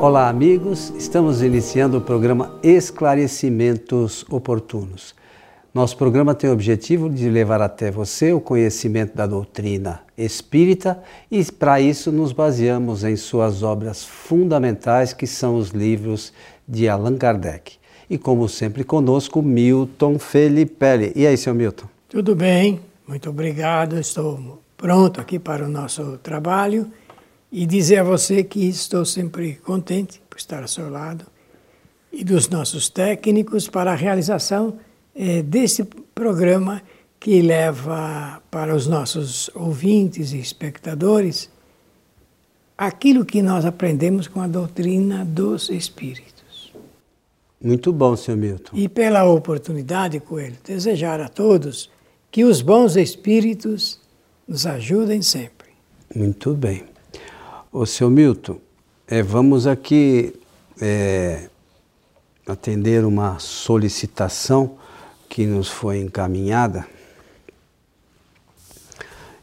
Olá, amigos. Estamos iniciando o programa Esclarecimentos Oportunos. Nosso programa tem o objetivo de levar até você o conhecimento da doutrina espírita e, para isso, nos baseamos em suas obras fundamentais, que são os livros de Allan Kardec. E, como sempre, conosco, Milton Felipe. E aí, seu Milton? Tudo bem, muito obrigado. Estou pronto aqui para o nosso trabalho e dizer a você que estou sempre contente por estar ao seu lado e dos nossos técnicos para a realização é, desse programa que leva para os nossos ouvintes e espectadores aquilo que nós aprendemos com a doutrina dos espíritos. Muito bom, senhor Milton. E pela oportunidade, Coelho, desejar a todos que os bons espíritos nos ajudem sempre. Muito bem. Ô, seu Milton, é, vamos aqui é, atender uma solicitação que nos foi encaminhada,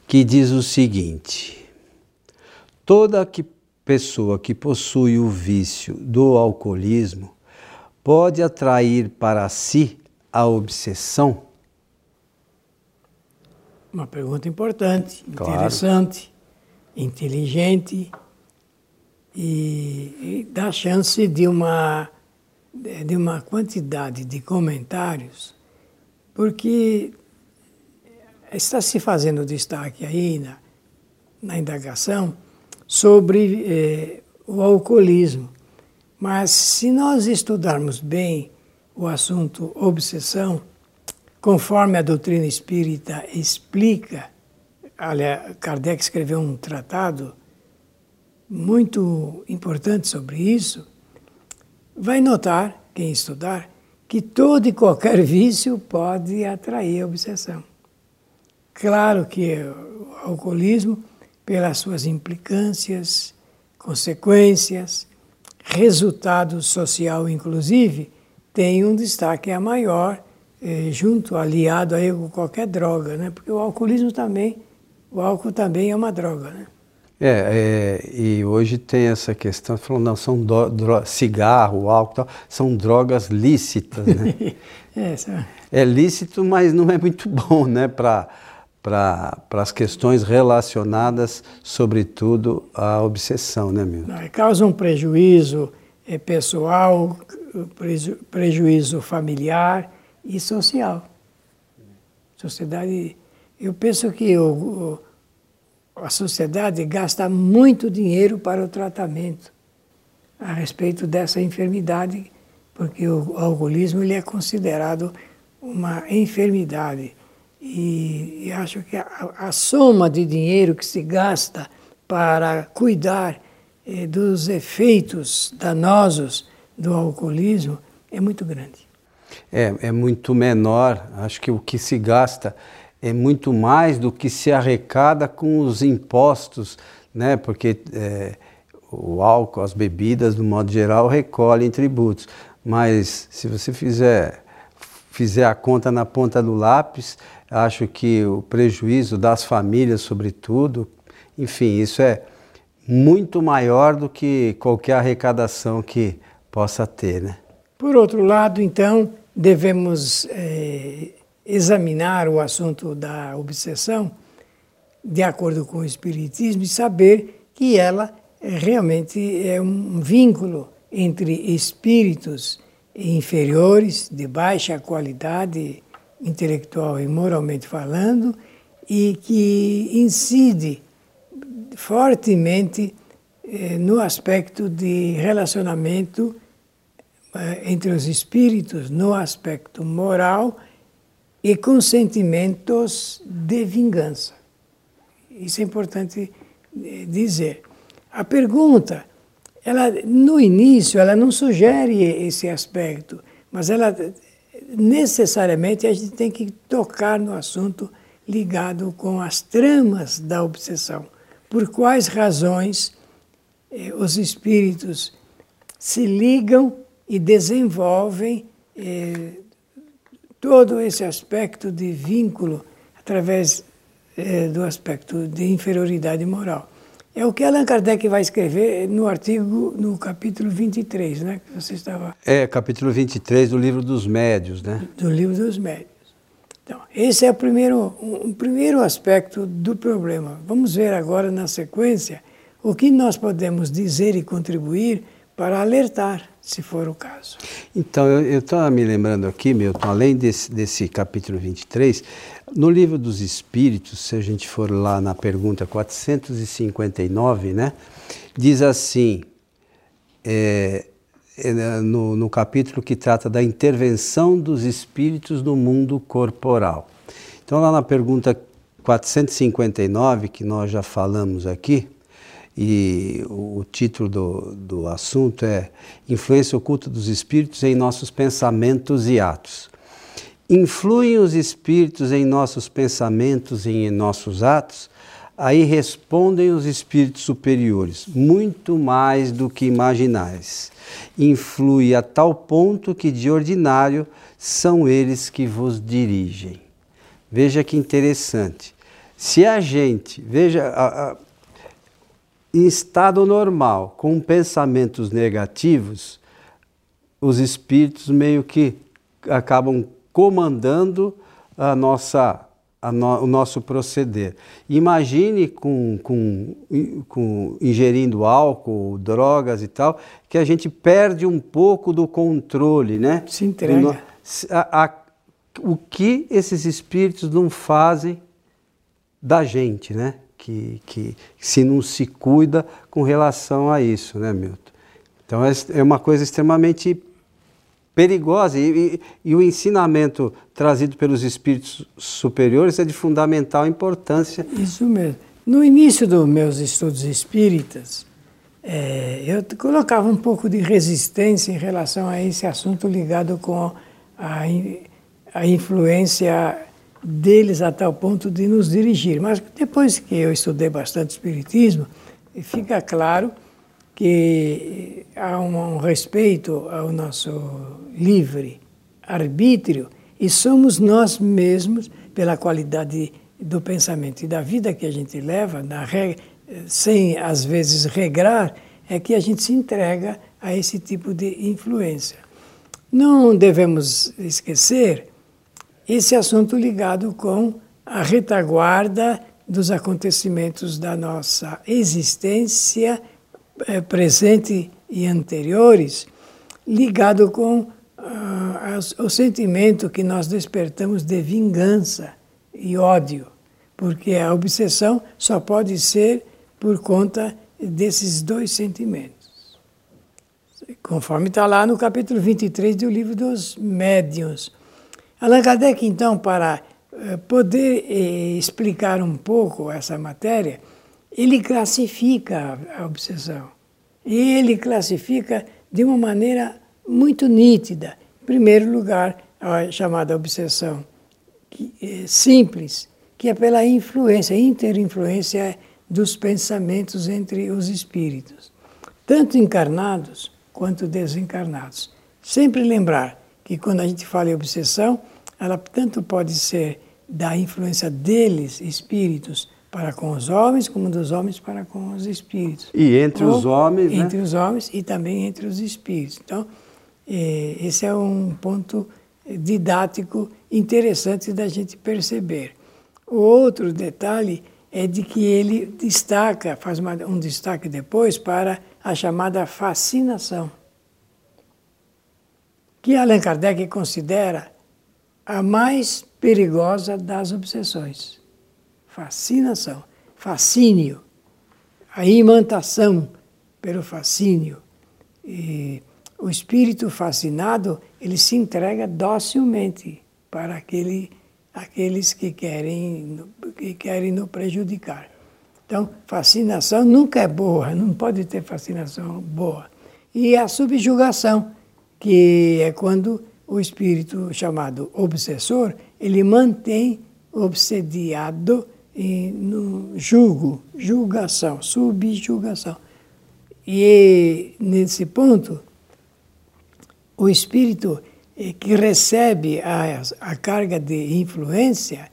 que diz o seguinte: toda que pessoa que possui o vício do alcoolismo pode atrair para si a obsessão? Uma pergunta importante, claro. interessante, inteligente e, e dá chance de uma, de uma quantidade de comentários porque está se fazendo destaque aí na, na indagação sobre eh, o alcoolismo. Mas se nós estudarmos bem o assunto obsessão, conforme a doutrina espírita explica, aliás, Kardec escreveu um tratado muito importante sobre isso, vai notar, quem estudar, que todo e qualquer vício pode atrair a obsessão. Claro que o alcoolismo, pelas suas implicâncias, consequências, resultado social inclusive, tem um destaque a maior, eh, junto, aliado a qualquer droga, né? porque o alcoolismo também, o álcool também é uma droga. Né? É, é, e hoje tem essa questão, falando, não, são do, dro, cigarro, álcool, tal, são drogas lícitas, né? é, é lícito, mas não é muito bom, né, para para as questões relacionadas, sobretudo, à obsessão, né, meu? Não, causa um prejuízo é, pessoal, preju, prejuízo familiar e social. Sociedade, eu penso que o, o a sociedade gasta muito dinheiro para o tratamento a respeito dessa enfermidade, porque o alcoolismo ele é considerado uma enfermidade. E, e acho que a, a, soma de dinheiro que se gasta para cuidar eh, dos efeitos danosos do alcoolismo é muito grande. É, é muito menor, acho que o que se gasta é muito mais do que se arrecada com os impostos, né? porque é, o álcool, as bebidas, no modo geral, recolhem tributos. Mas se você fizer, fizer a conta na ponta do lápis, acho que o prejuízo das famílias, sobretudo, enfim, isso é muito maior do que qualquer arrecadação que possa ter. Né? Por outro lado, então, devemos é, examinar o assunto da obsessão de acordo com o Espiritismo e saber que ela realmente é um vínculo entre espíritos inferiores, de baixa qualidade intelectual e moralmente falando, e que incide fortemente eh, no aspecto de relacionamento eh, entre os espíritos, no aspecto moral e com sentimentos de vingança. Isso é importante eh, dizer. A pergunta, ela no início, ela não sugere esse aspecto, mas ela necessariamente a gente tem que tocar no assunto ligado com as tramas da obsessão. Por quais razões eh, os espíritos se ligam e desenvolvem eh, todo esse aspecto de vínculo através eh, do aspecto de inferioridade moral. É o que Allan Kardec vai escrever no artigo, no capítulo 23, né? Que você estava... É, capítulo 23 do livro dos médios, né? Do livro dos médios. Então, esse é o primeiro, um, um primeiro aspecto do problema. Vamos ver agora, na sequência, o que nós podemos dizer e contribuir para alertar, se for o caso. Então, eu estava me lembrando aqui, Milton, além desse, desse capítulo 23, no livro dos Espíritos, se a gente for lá na pergunta 459, né, diz assim, é, é, no, no capítulo que trata da intervenção dos espíritos no mundo corporal. Então, lá na pergunta 459, que nós já falamos aqui, e o, título do, do assunto é Influência oculta dos espíritos em nossos pensamentos e atos. Influem os espíritos em nossos pensamentos e em nossos atos? Aí respondem os espíritos superiores, muito mais do que imaginais. Influi a tal ponto que, de ordinário, são eles que vos dirigem. Veja que interessante. Se a gente, veja, a, a, em estado normal, com pensamentos negativos, os espíritos meio que acabam comandando a nossa, a no, o nosso proceder. Imagine com, com, com ingerindo álcool, drogas e tal, que a gente perde um pouco do controle, né? Se entrega. A, a, o que esses espíritos não fazem da gente, né? Que, que se não se cuida com relação a isso, né, Milton? Então é, é uma coisa extremamente perigosa. E, e, e, o ensinamento trazido pelos espíritos superiores é de fundamental importância. Isso mesmo. No início dos meus estudos espíritas, é, eu colocava um pouco de resistência em relação a esse assunto ligado com a, a influência deles a tal ponto de nos dirigir. Mas depois que eu estudei bastante Espiritismo, fica claro que há um, um respeito ao nosso livre arbítrio e somos nós mesmos, pela qualidade do pensamento e da vida que a gente leva, sem às vezes regrar, é que a gente se entrega a esse tipo de influência. Não devemos esquecer esse assunto ligado com a retaguarda dos acontecimentos da nossa existência é, presente e anteriores, ligado com uh, o sentimento que nós despertamos de vingança e ódio, porque a obsessão só pode ser por conta desses dois sentimentos. Conforme está lá no capítulo 23 do livro dos Médiuns. Allan Kardec, então, para uh, poder uh, explicar um pouco essa matéria, ele classifica a obsessão. E ele classifica de uma maneira muito nítida. Em primeiro lugar, a chamada obsessão é simples, que é pela influência, interinfluência dos pensamentos entre os espíritos, tanto encarnados quanto desencarnados. Sempre lembrar que quando a gente fala em obsessão, ela tanto pode ser da influência deles, espíritos, para com os homens, como dos homens para com os espíritos. E entre Ou, os homens, né? Entre os homens e também entre os espíritos. Então, eh, esse é um ponto didático interessante da gente perceber. O outro detalhe é de que ele destaca, faz um destaque depois para a chamada fascinação, que Allan Kardec considera a mais perigosa das obsessões fascinação, fascínio, a imantação pelo fascínio. E o espírito fascinado, ele se entrega docilmente para aquele, aqueles que querem, que querem nos prejudicar. Então, fascinação nunca é boa, não pode ter fascinação boa. E a subjugação, que é quando o espírito chamado obsessor, ele mantém obsediado no julgo, julgação, subjugação. E nesse ponto, o espírito eh, que recebe a, a carga de influência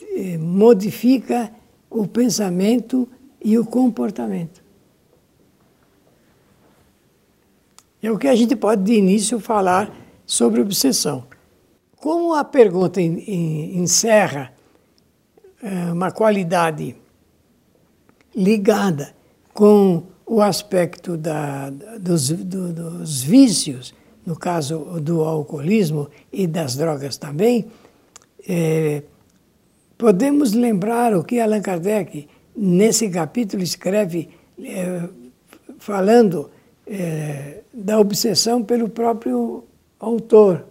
eh, modifica o pensamento e o comportamento. É o que a gente pode de início falar sobre obsessão. Como a pergunta encerra é, uma qualidade ligada com o aspecto da, dos, do, dos vícios, no caso do alcoolismo e das drogas também, é, podemos lembrar o que Allan Kardec, nesse capítulo, escreve é, falando é, da obsessão pelo próprio autor,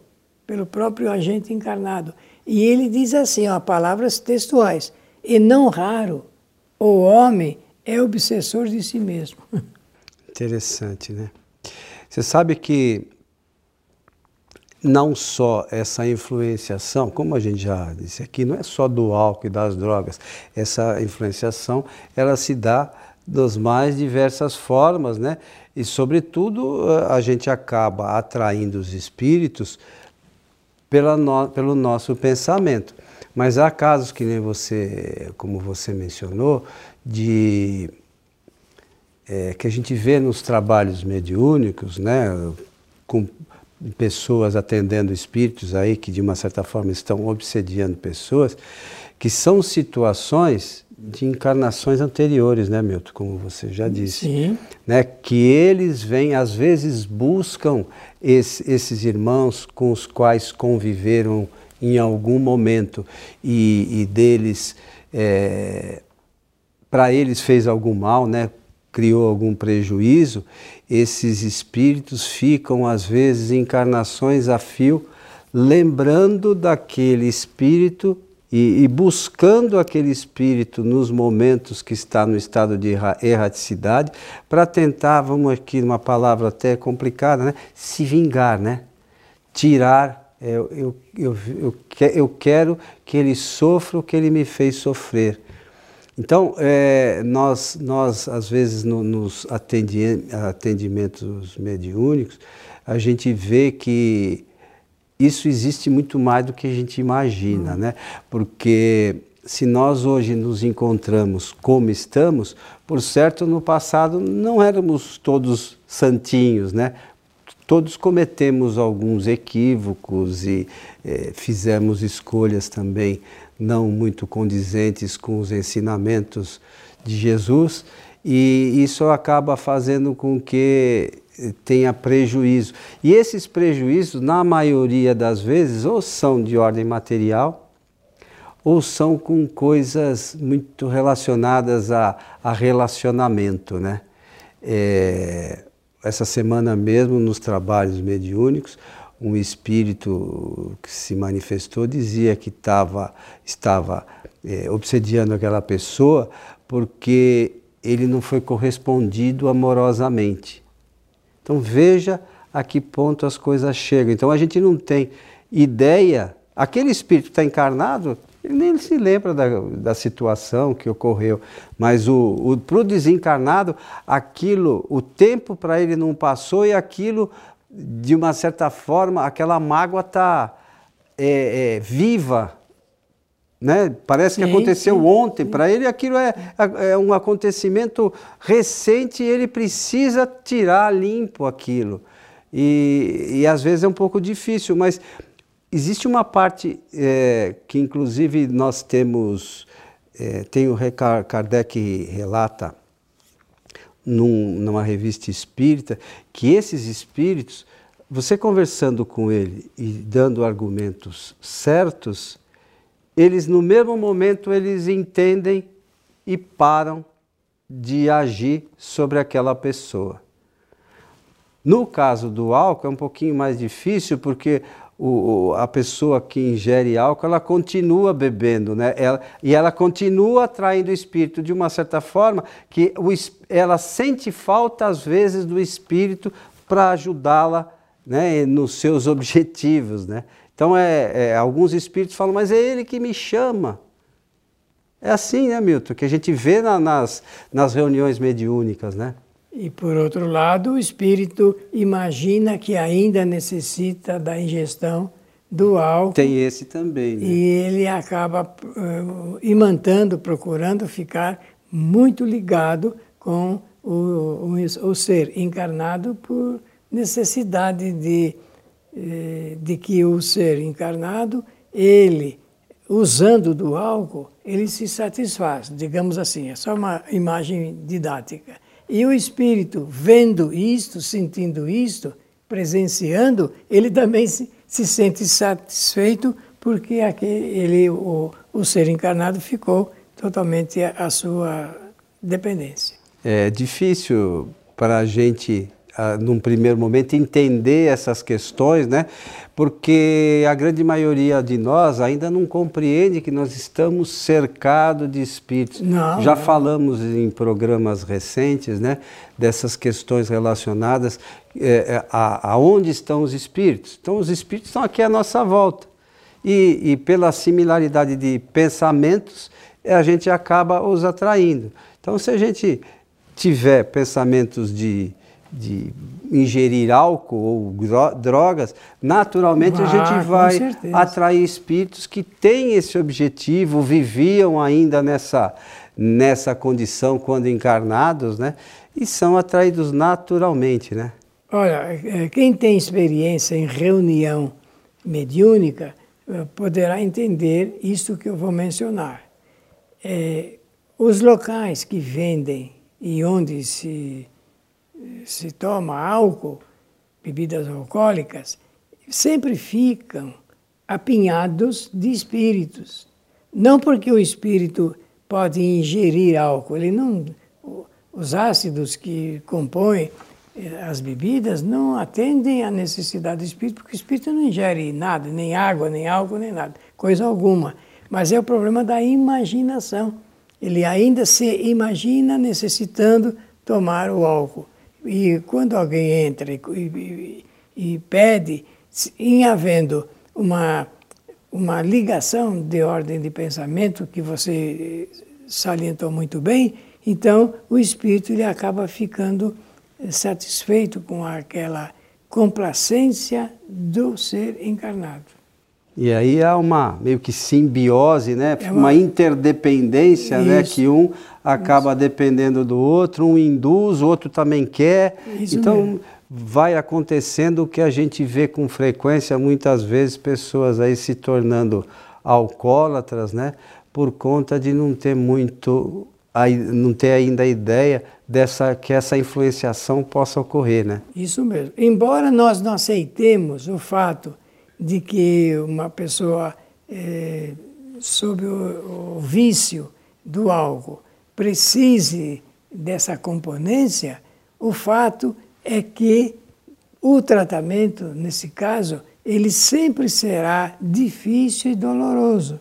pelo próprio agente encarnado. E ele diz assim, ó, palavras textuais, e não raro, o homem é obsessor de si mesmo. Interessante, né? Você sabe que não só essa influenciação, como a gente já disse aqui, não é só do álcool e das drogas. Essa influenciação, ela se dá das mais diversas formas, né? E, sobretudo, a gente acaba atraindo os espíritos pela no, pelo nosso pensamento. Mas há casos que nem você, como você mencionou, de é, que a gente vê nos trabalhos mediúnicos, né, com pessoas atendendo espíritos aí que de uma certa forma estão obsediando pessoas, que são situações de encarnações anteriores, né, Milton, como você já disse, Sim. né, que eles vêm às vezes buscam esse, esses irmãos com os quais conviveram em algum momento e, e deles é, para eles fez algum mal, né? Criou algum prejuízo, esses espíritos ficam, às vezes, encarnações a fio, lembrando daquele espírito e, e, buscando aquele espírito nos momentos que está no estado de erraticidade, para tentar, vamos aqui, uma palavra até complicada, né? se vingar, né? tirar. Eu, eu, eu, eu, eu quero que ele sofra o que ele me fez sofrer. Então, é, nós, nós, às vezes, no, nos atendimentos mediúnicos, a gente vê que isso existe muito mais do que a gente imagina, né? Porque se nós hoje nos encontramos como estamos, por certo, no passado não éramos todos santinhos, né? Todos cometemos alguns equívocos e eh, fizemos escolhas também não muito condizentes com os ensinamentos de Jesus, e isso acaba fazendo com que tenha prejuízo. E esses prejuízos, na maioria das vezes, ou são de ordem material, ou são com coisas muito relacionadas a, a relacionamento. Né? É, essa semana mesmo, nos trabalhos mediúnicos, um espírito que se manifestou dizia que tava, estava é, obsediando aquela pessoa porque ele não foi correspondido amorosamente. Então veja a que ponto as coisas chegam. Então a gente não tem ideia, aquele espírito que está encarnado, ele nem se lembra da, da situação que ocorreu, mas o, para o desencarnado, aquilo, o tempo para ele não passou e aquilo de uma certa forma, aquela mágoa está é, é, viva. Né? Parece sim, que aconteceu sim, ontem. Para ele, aquilo é, é, um acontecimento recente e ele precisa tirar limpo aquilo. E, e às vezes é um pouco difícil, mas existe uma parte é, que, inclusive, nós temos. É, tem o Kardec relata num, numa revista espírita, que esses espíritos, você conversando com ele e dando argumentos certos, eles no mesmo momento eles entendem e param de agir sobre aquela pessoa. No caso do álcool é um pouquinho mais difícil porque o, a pessoa que ingere álcool, ela continua bebendo, né? Ela, e ela continua atraindo o espírito de uma certa forma que o, ela sente falta, às vezes, do espírito para ajudá-la né, nos seus objetivos, né? Então, é, é, alguns espíritos falam, mas é ele que me chama. É assim, né, Milton, que a gente vê na, nas, nas reuniões mediúnicas, né? E por outro lado, o espírito imagina que ainda necessita da ingestão do álcool. Tem esse também. Né? E ele acaba uh, imantando, procurando ficar muito ligado com o, o, o ser encarnado por necessidade de, eh, de que o ser encarnado, ele, usando do álcool, ele se satisfaz, digamos assim, é só uma imagem didática. E o espírito, vendo isto, sentindo isto, presenciando, ele também se, se sente satisfeito porque aquele, ele, o, o ser encarnado ficou totalmente à sua dependência. É difícil para a gente, num primeiro momento, entender essas questões, né? Porque a grande maioria de nós ainda não compreende que nós estamos cercados de espíritos. Não, Já não. falamos em programas recentes, né? Dessas questões relacionadas é, a, aonde estão os espíritos. Então, os espíritos estão aqui à nossa volta. E, e pela similaridade de pensamentos, a gente acaba os atraindo. Então, se a gente tiver pensamentos de, de ingerir álcool ou drogas, naturalmente ah, a gente vai atrair espíritos que têm esse objetivo, viviam ainda nessa, nessa condição quando encarnados, né? E são atraídos naturalmente, né? Olha, é, quem tem experiência em reunião mediúnica eh, poderá entender isso que eu vou mencionar. É, os locais que vendem e onde se, se toma álcool, bebidas alcoólicas, sempre ficam apinhados de espíritos. Não porque o espírito pode ingerir álcool, ele não, os ácidos que compõem eh, as bebidas não atendem à necessidade do espírito, porque o espírito não ingere nada, nem água, nem álcool, nem nada, coisa alguma. Mas é o problema da imaginação. Ele ainda se imagina necessitando tomar o álcool. E quando alguém entra e, e, e pede, em havendo uma, uma ligação de ordem de pensamento que você salientou muito bem, então o espírito ele acaba ficando satisfeito com aquela complacência do ser encarnado. E aí há uma meio que simbiose, né? É uma... uma... interdependência, né? Isso. né? Que um acaba Isso. dependendo do outro, um induz, o outro também quer. Isso então mesmo. vai acontecendo o que a gente vê com frequência, muitas vezes pessoas aí se tornando alcoólatras, né? Por conta de não ter muito, não ter ainda a ideia dessa que essa influenciação possa ocorrer, né? Isso mesmo. Embora nós não aceitemos o fato de que uma pessoa é, sob o, o vício do álcool precise dessa componência, o fato é que o tratamento, nesse caso, ele sempre será difícil e doloroso.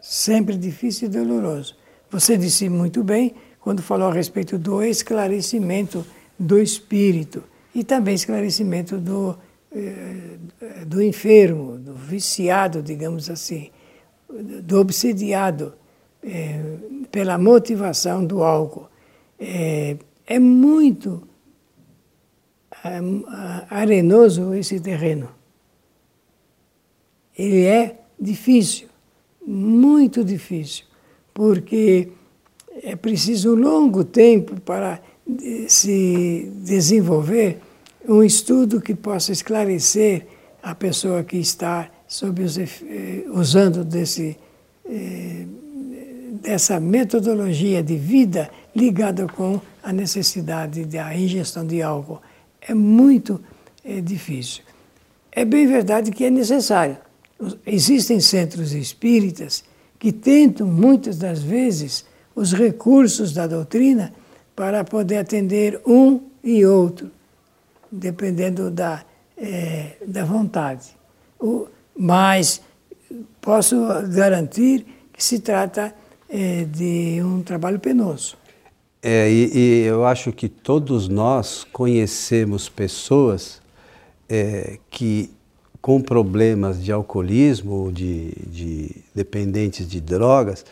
Sempre difícil e doloroso. Você disse muito bem quando falou a respeito do esclarecimento do espírito e também esclarecimento do do enfermo, do viciado, digamos assim, do obsediado é, pela motivação do álcool. É, é muito arenoso esse terreno. Ele é difícil, muito difícil, porque é preciso um longo tempo para se desenvolver um estudo que possa esclarecer a pessoa que está sob os, eh, usando desse, eh, dessa metodologia de vida ligada com a necessidade da ingestão de álcool. É muito é, difícil. É bem verdade que é necessário. Existem centros espíritas que tentam, muitas das vezes, os recursos da doutrina para poder atender um e outro dependendo da, é, da vontade. O, mas posso garantir que se trata é, de um trabalho penoso. É, e, e, eu acho que todos nós conhecemos pessoas é, que com problemas de alcoolismo, de, de dependentes de drogas,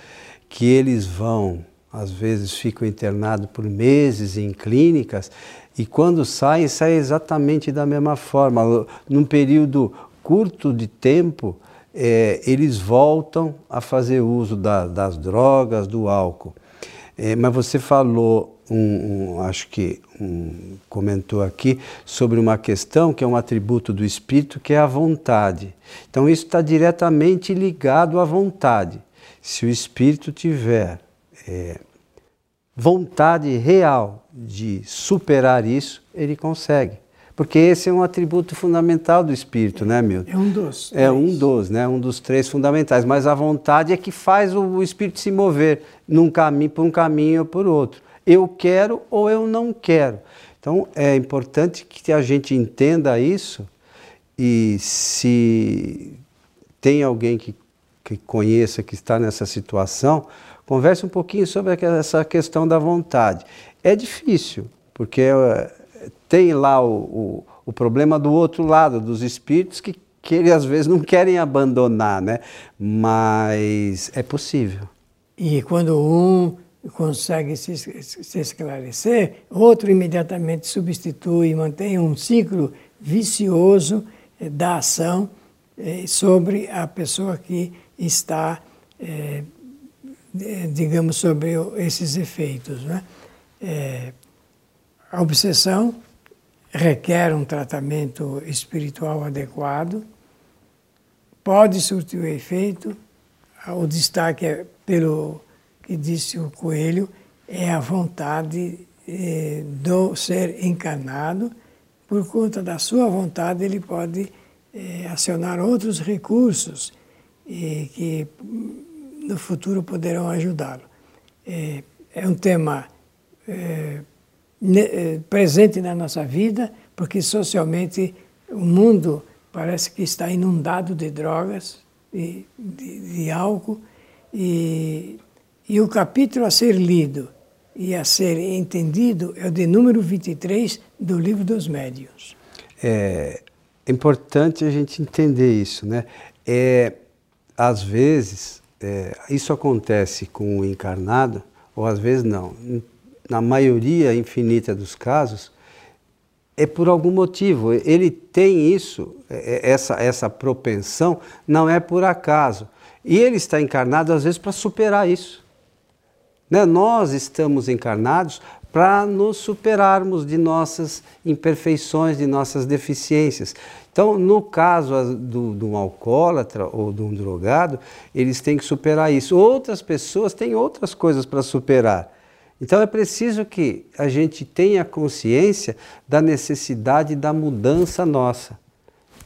que eles vão, às vezes ficam internados por meses em clínicas e quando saem, saem exatamente da mesma forma. Num período curto de tempo, é, eles voltam a fazer uso da, das drogas, do álcool. É, mas você falou, um, um, acho que um, comentou aqui, sobre uma questão que é um atributo do espírito, que é a vontade. Então, isso está diretamente ligado à vontade. Se o espírito tiver é, vontade real de superar isso, ele consegue. Porque esse é um atributo fundamental do espírito, né, Milton? É um dos. É um dos, né? Um dos três fundamentais. Mas a vontade é que faz o, o espírito se mover num caminho, por um caminho ou por outro. Eu quero ou eu não quero. Então é importante que a gente entenda isso e se tem alguém que, que conheça, que está nessa situação, converse um pouquinho sobre essa questão da vontade. É difícil, porque é, tem lá o, o, o, problema do outro lado, dos espíritos que, que eles às vezes não querem abandonar, né? Mas é possível. E quando um consegue se, se esclarecer, outro imediatamente substitui e mantém um ciclo vicioso eh, da ação eh, sobre a pessoa que está, eh, digamos, sobre esses efeitos. Né? a obsessão requer um tratamento espiritual adequado, pode surtir o efeito, o destaque é pelo que disse o Coelho, é a vontade eh, do ser encarnado, por conta da sua vontade ele pode eh, acionar outros recursos eh, que no futuro poderão ajudá-lo. É, é um tema é, eh, presente na nossa vida, porque socialmente o mundo parece que está inundado de drogas, de, de, de álcool, e, e o capítulo a ser lido e a ser entendido é o de número 23 do Livro dos Médiuns. É importante a gente entender isso, né? É, às vezes, é, isso acontece com o encarnado, ou às vezes não na maioria infinita dos casos, é por algum motivo. Ele tem isso, é, é, essa, essa propensão, não é por acaso. E ele está encarnado, às vezes, para superar isso. Né? Nós estamos encarnados para nos superarmos de nossas imperfeições, de nossas deficiências. Então, no caso do, de um alcoólatra ou de um drogado, eles têm que superar isso. Outras pessoas têm outras coisas para superar. Então é preciso que a gente tenha consciência da necessidade da mudança nossa.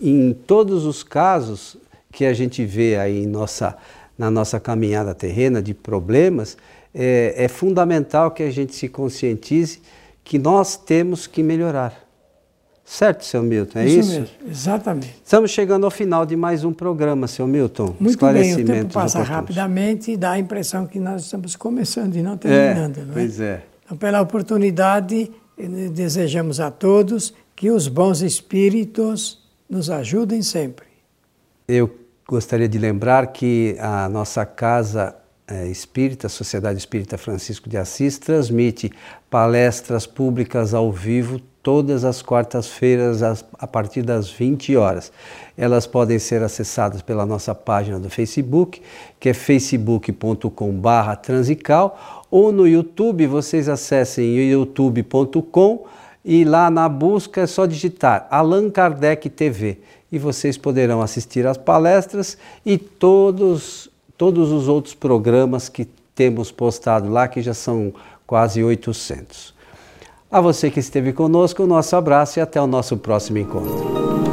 Em todos os casos que a gente vê aí nossa, na nossa caminhada terrena de problemas, é, é fundamental que a gente se conscientize que nós temos que melhorar. Certo, seu Milton, é isso? Isso mesmo, exatamente. Estamos chegando ao final de mais um programa, seu Milton. Muito bem, o tempo passa rapidamente e dá a impressão que nós estamos começando e não terminando, é, não é? Pois é. Então, pela oportunidade, eh, desejamos a todos que os bons espíritos nos ajudem sempre. Eu gostaria de lembrar que a nossa casa é, espírita, Sociedade Espírita Francisco de Assis, transmite palestras públicas ao vivo todas as quartas-feiras a partir das 20 horas. Elas podem ser acessadas pela nossa página do Facebook, que é facebook.com/transical, ou no YouTube, vocês acessem youtube.com e lá na busca é só digitar Allan Kardec TV e vocês poderão assistir às palestras e todos todos os outros programas que temos postado lá, que já são quase 800. A você que esteve conosco, o nosso abraço e até o nosso próximo encontro.